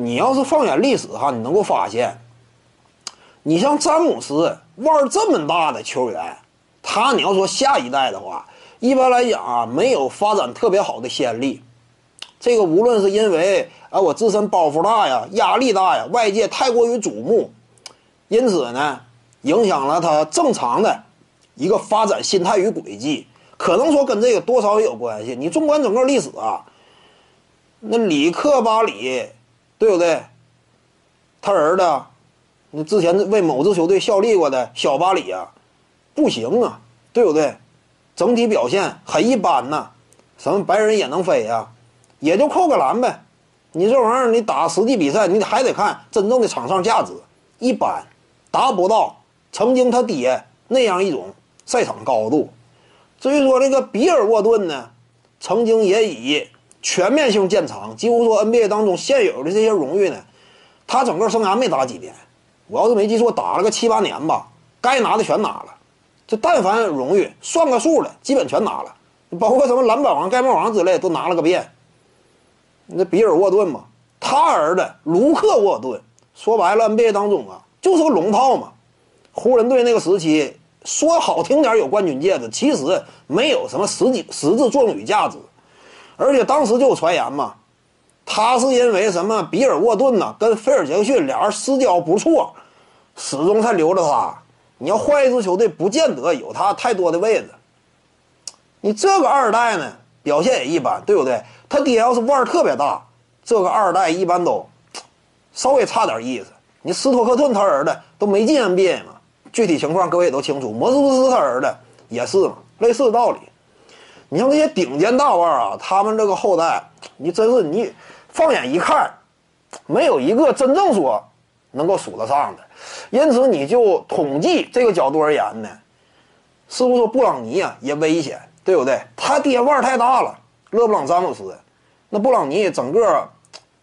你要是放眼历史哈，你能够发现，你像詹姆斯腕这么大的球员，他你要说下一代的话，一般来讲啊，没有发展特别好的先例。这个无论是因为啊我自身包袱大呀、压力大呀、外界太过于瞩目，因此呢，影响了他正常的一个发展心态与轨迹。可能说跟这个多少也有关系。你纵观整个历史啊，那里克巴里，对不对？他儿子，你之前为某支球队效力过的小巴里啊，不行啊，对不对？整体表现很一般呐。什么白人也能飞呀，也就扣个篮呗。你这玩意儿，你打实际比赛，你还得看真正的场上价值，一般，达不到曾经他爹那样一种赛场高度。至于说这个比尔沃顿呢，曾经也以全面性建厂，几乎说 NBA 当中现有的这些荣誉呢，他整个生涯没打几年，我要是没记错，打了个七八年吧，该拿的全拿了，这但凡荣誉算个数的，基本全拿了，包括什么篮板王、盖帽王之类都拿了个遍。那比尔沃顿嘛，他儿子卢克沃顿，说白了 NBA 当中啊，就是个龙套嘛，湖人队那个时期。说好听点有冠军戒指，其实没有什么实际实质作用与价值，而且当时就有传言嘛，他是因为什么比尔沃顿呢跟菲尔杰克逊俩人私交不错，始终才留着他。你要换一支球队，不见得有他太多的位置。你这个二代呢，表现也一般，对不对？他爹要是腕儿特别大，这个二代一般都稍微差点意思。你斯托克顿他儿子都没进 NBA 嘛。具体情况各位也都清楚，魔术师他儿子也是嘛，类似的道理。你像这些顶尖大腕啊，他们这个后代，你真是你放眼一看，没有一个真正说能够数得上的。因此，你就统计这个角度而言呢，似乎说布朗尼啊也危险，对不对？他爹腕太大了，勒布朗詹姆斯，那布朗尼整个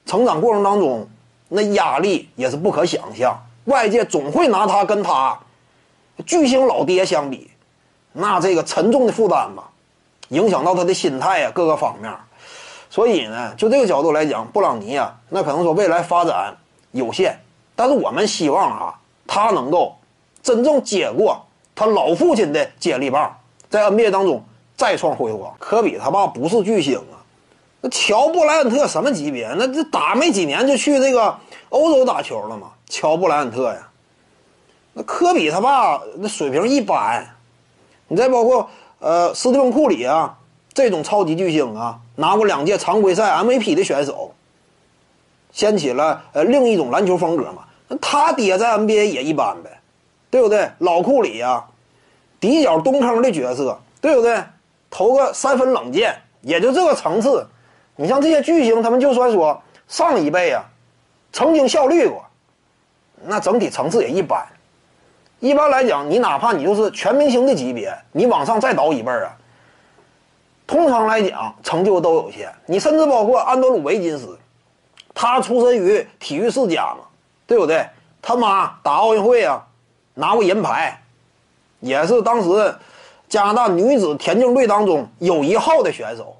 成长过程当中，那压力也是不可想象，外界总会拿他跟他。巨星老爹相比，那这个沉重的负担吧，影响到他的心态呀，各个方面。所以呢，就这个角度来讲，布朗尼啊，那可能说未来发展有限，但是我们希望啊，他能够真正接过他老父亲的接力棒，在 NBA 当中再创辉煌。科比他爸不是巨星啊，那乔布莱恩特什么级别？那这打没几年就去这个欧洲打球了嘛？乔布莱恩特呀。那科比他爸那水平一般，你再包括呃斯蒂芬库里啊这种超级巨星啊，拿过两届常规赛 MVP 的选手，掀起了呃另一种篮球风格嘛。他爹在 NBA 也一般呗，对不对？老库里呀，底角东坑的角色，对不对？投个三分冷箭，也就这个层次。你像这些巨星，他们就算说上一辈啊曾经效力过，那整体层次也一般。一般来讲，你哪怕你就是全明星的级别，你往上再倒一辈儿啊，通常来讲成就都有限。你甚至包括安德鲁维金斯，他出身于体育世家嘛，对不对？他妈打奥运会啊，拿过银牌，也是当时加拿大女子田径队当中有一号的选手。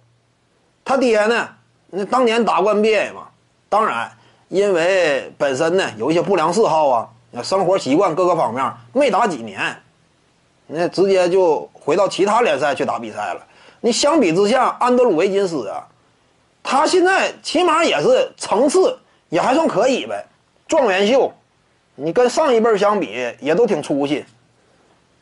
他爹呢，那当年打过 NBA 嘛，当然因为本身呢有一些不良嗜好啊。那生活习惯各个方面没打几年，那直接就回到其他联赛去打比赛了。你相比之下，安德鲁维金斯啊，他现在起码也是层次也还算可以呗。状元秀，你跟上一辈相比也都挺出息。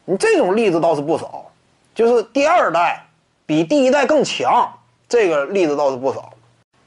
你这种例子倒是不少，就是第二代比第一代更强，这个例子倒是不少。